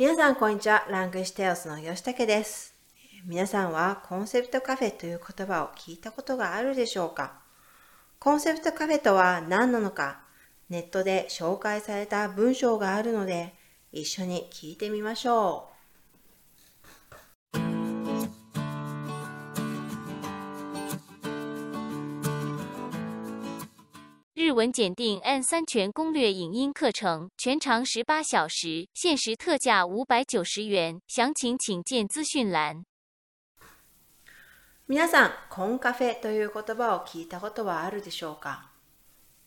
皆さん、こんにちは。ラングシテオスの吉武です。皆さんはコンセプトカフェという言葉を聞いたことがあるでしょうか？コンセプトカフェとは何なのか？ネットで紹介された文章があるので一緒に聞いてみましょう。日文检定 N 三全攻略影音课程，全长十八小时，限时特价五百九十元。详情请见资讯栏。皆さん、コンカフェという言葉を聞いたことはあるでしょうか？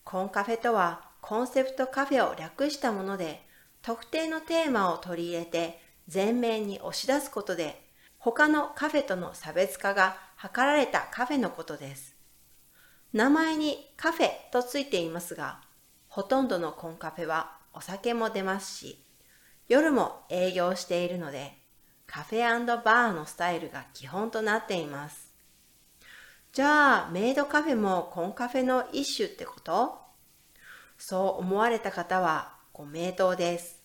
コンカフェとは、コンセプトカフェを略したもので、特定のテーマを取り入れて前面に押し出すことで、他のカフェとの差別化が図られたカフェのことです。名前にカフェとついていますが、ほとんどのコンカフェはお酒も出ますし、夜も営業しているので、カフェバーのスタイルが基本となっています。じゃあ、メイドカフェもコンカフェの一種ってこと？そう思われた方はご名答です。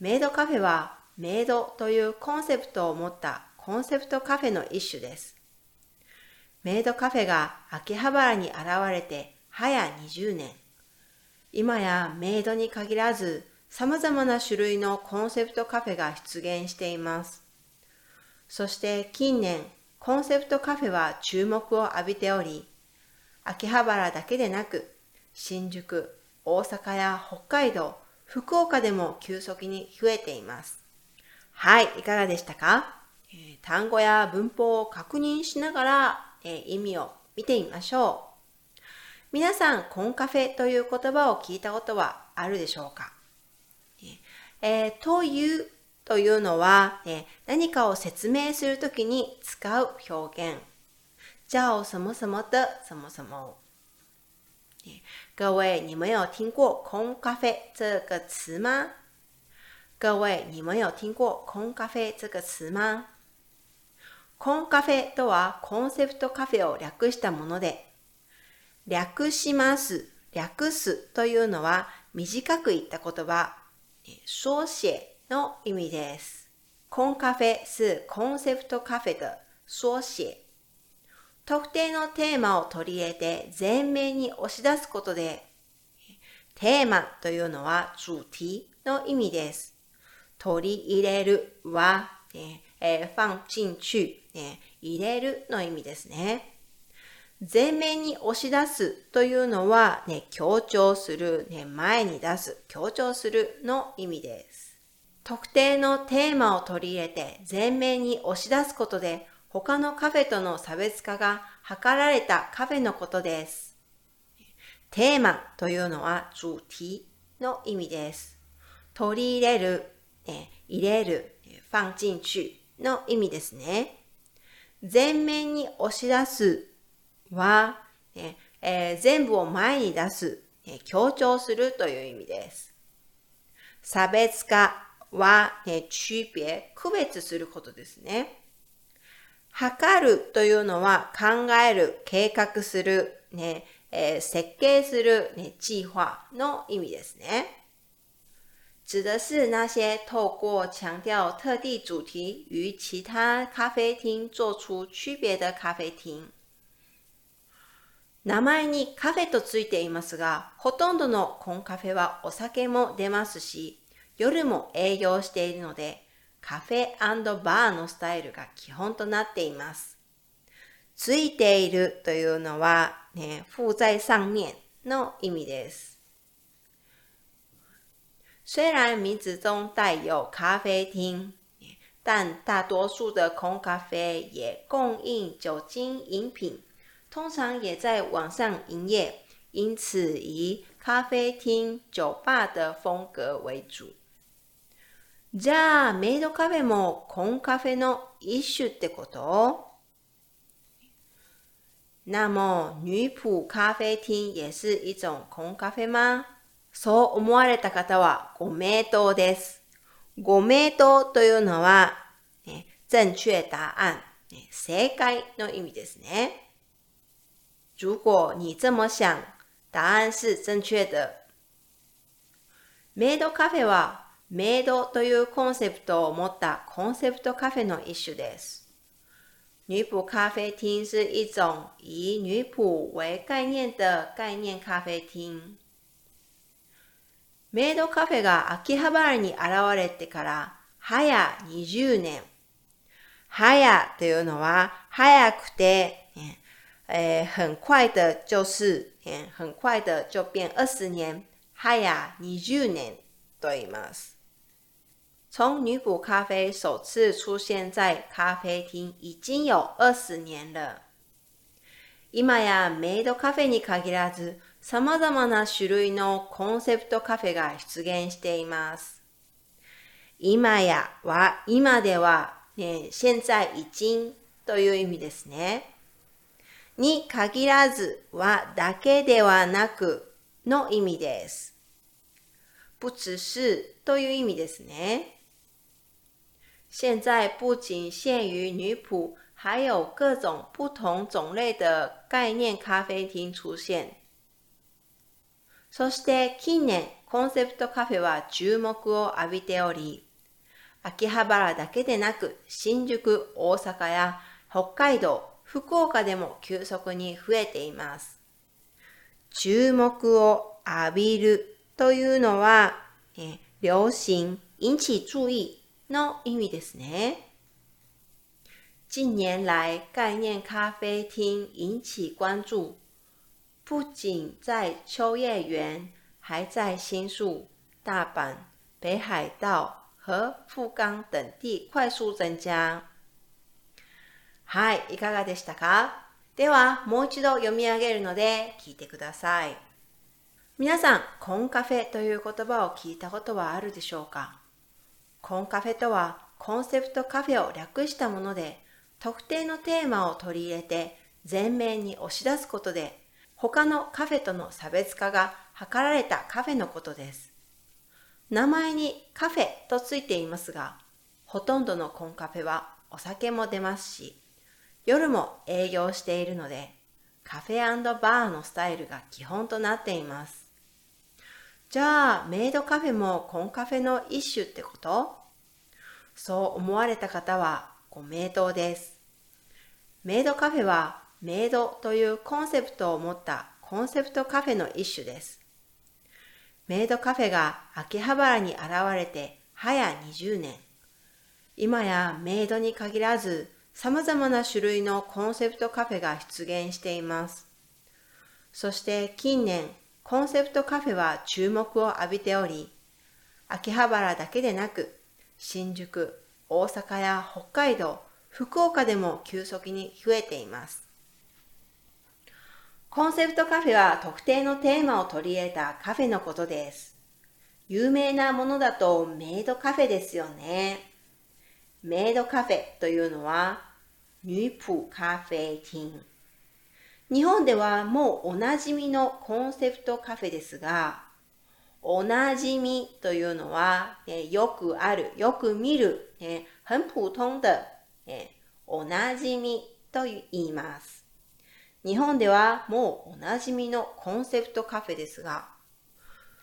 メイドカフェはメイドというコンセプトを持ったコンセプトカフェの一種です。メイドカフェが秋葉原に現れて早20年。今やメイドに限らず様々な種類のコンセプトカフェが出現しています。そして近年、コンセプトカフェは注目を浴びており、秋葉原だけでなく、新宿、大阪や北海道、福岡でも急速に増えています。はい、いかがでしたか、えー、単語や文法を確認しながらえ意味を見てみましょう。皆さん、コンカフェという言葉を聞いたことはあるでしょうか、えー、というというのは、え何かを説明するときに使う表現。叫什么什么的什么什么。各位，你们有听过“空咖啡”这个词吗？各位，你们有听过“空咖啡”这个词吗？コンカフェとはコンセプトカフェを略したもので、略します、略すというのは短く言った言葉、缩写の意味です。コンカフェ是コンセプトカフェ的缩写。特定のテーマを取り入れて前面に押し出すことで、テーマというのは主題の意味です。取り入れるは、えー、放進去、ね、入れるの意味ですね。前面に押し出すというのは、ね、強調する、ね、前に出す、強調するの意味です。特定のテーマを取り入れて前面に押し出すことで、他のカフェとの差別化が図られたカフェのことです。テーマというのは主題の意味です。取り入れる、ね、入れる、放進去の意味ですね。前面に押し出すは、ねえー、全部を前に出す、ね、強調するという意味です。差別化は、ね、区別、区別することですね。測るというのは考える、計画する、ねえー、設計する、ね、計划の意味ですね。指的是那些透过强调特定主题与其他咖啡厅做出区別的咖啡厅。名前にカフェとついていますが、ほとんどのコンカフェはお酒も出ますし、夜も営業しているので、カフェバーのスタイルが基本となっています。ついているというのは、ね、附在上面の意味です。虽然名字中带有咖啡厅，但大多数的空咖啡也供应酒精饮品，通常也在网上营业，因此以咖啡厅、酒吧的风格为主。じゃあ、メイドカフェもコンカフェの一種ってこと那么、女仆咖啡厅也是一种空咖啡吗 そう思われた方はご名答です。ご名答というのは、ね、正確答案、正解の意味ですね。如果你这么想、答案是正确的。メイドカフェはメイドというコンセプトを持ったコンセプトカフェの一種です。女仆咖啡厅是一种以女仆为概念的概念咖啡厅。メイドカフェが秋葉原に現れてから早20年。早というのは早くて、えー、很快的就是、えー、很快的就变20年。早20年と言います。从女仆咖啡首次出现在咖啡厅已经有二十年了。今やメイドカフェに限らず、様々な種類のコンセプトカフェが出現しています。今やは、今では、ね、現在已经という意味ですね。に限らずはだけではなくの意味です。不只是という意味ですね。现在不仅限于女仆，还有各种不同种类的概念咖啡厅出現。そして近年、コンセプトカフェは注目を浴びており、秋葉原だけでなく、新宿、大阪や北海道、福岡でも急速に増えています。注目を浴びるというのは、え流行、引起注意の意味ですね。近年来，概念咖啡厅引起关注，不仅在秋叶原，还在新宿、大阪、北海道和富冈等地快速增加。はい、いかがでしたか？では、もう一度読み上げるので聞いてください。皆さん、コンカフェという言葉を聞いたことはあるでしょうか？コンカフェとはコンセプトカフェを略したもので、特定のテーマを取り入れて前面に押し出すことで、他のカフェとの差別化が図られたカフェのことです。名前にカフェとついていますが、ほとんどのコンカフェはお酒も出ますし、夜も営業しているので、カフェバーのスタイルが基本となっています。じゃあ、メイドカフェもコンカフェの一種ってこと？そう思われた方はご名答です。メイドカフェはメイドというコンセプトを持ったコンセプトカフェの一種です。メイドカフェが秋葉原に現れて早20年。今やメイドに限らず様々な種類のコンセプトカフェが出現しています。そして近年コンセプトカフェは注目を浴びており、秋葉原だけでなく、新宿、大阪や北海道、福岡でも急速に増えています。コンセプトカフェは特定のテーマを取り入れたカフェのことです。有名なものだとメイドカフェですよね。メイドカフェというのは、女仆カフェ厅。日本ではもうおなじみのコンセプトカフェですが、おなじみというのは、ね、よくある、よく見る、ね、很普通的、ね、おなじみと言います。日本ではもうおなじみのコンセプトカフェですが、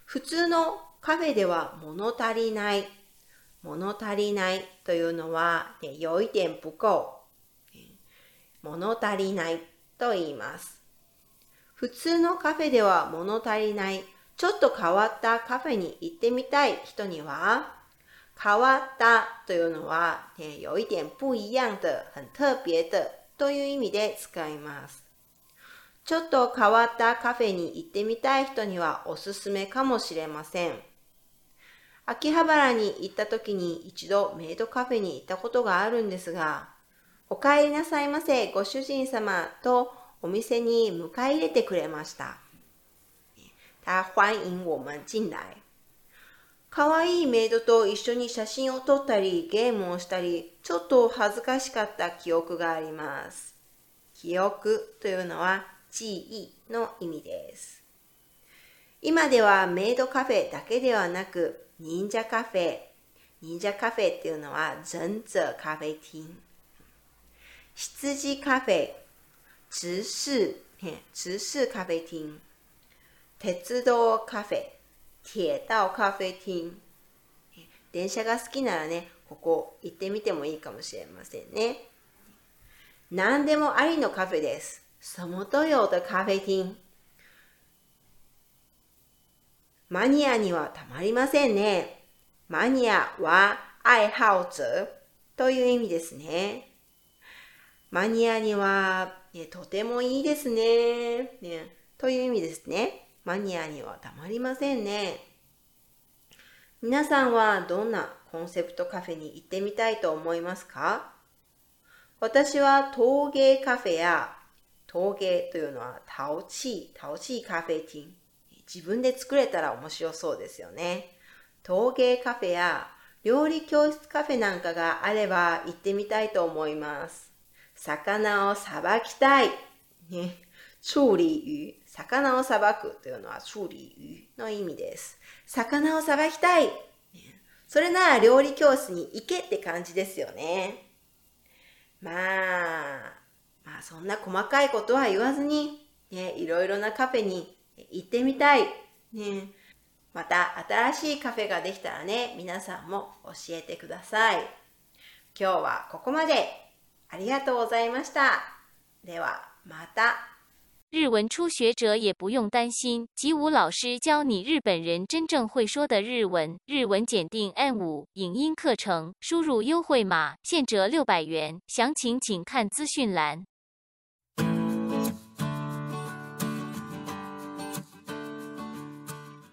普通のカフェでは物足りない、物足りないというのは、ね、有一点不够、物足りないと言います。普通のカフェでは物足りない、ちょっと変わったカフェに行ってみたい人には、変わったというのは、ね、有一点不一样的、很特別的という意味で使います。ちょっと変わったカフェに行ってみたい人にはおすすめかもしれません。秋葉原に行った時に一度メイドカフェに行ったことがあるんですが、お帰りなさいませ、ご主人様とお店に迎え入れてくれました。他欢迎我们进来。かわいいメイドと一緒に写真を撮ったり、ゲームをしたり、ちょっと恥ずかしかった記憶があります。記憶というのは記憶の意味です。今ではメイドカフェだけではなく、忍者カフェ。忍者カフェっていうのは忍者カフェ厅。羊カフェ、直視、直視咖啡厅、鉄道カフェ、铁道咖啡厅、電車が好きならね、ここ行ってみてもいいかもしれませんね。何でもありのカフェです。什么都有的咖啡厅。マニアにはたまりませんね。マニアは愛好者という意味ですね。マニアには、ね、とてもいいですねね。という意味ですね。マニアにはたまりませんね。皆さんはどんなコンセプトカフェに行ってみたいと思いますか？私は陶芸カフェや陶芸というのは陶器、陶器カフェティン。自分で作れたら面白そうですよね。陶芸カフェや料理教室カフェなんかがあれば行ってみたいと思います。魚をさばきたい。ね。处理魚。魚をさばくというのは处理魚の意味です。魚をさばきたい。それなら料理教室に行けって感じですよね。まあ、まあそんな細かいことは言わずに、ね、いろいろなカフェに行ってみたい。ね、また新しいカフェができたらね、皆さんも教えてください。今日はここまで。ありがとうございました。では、また。日文初学者也不用担心，吉武老师教你日本人真正会说的日文。日文检定 N 五影音课程，输入优惠码现折六百元，详情请看资讯栏。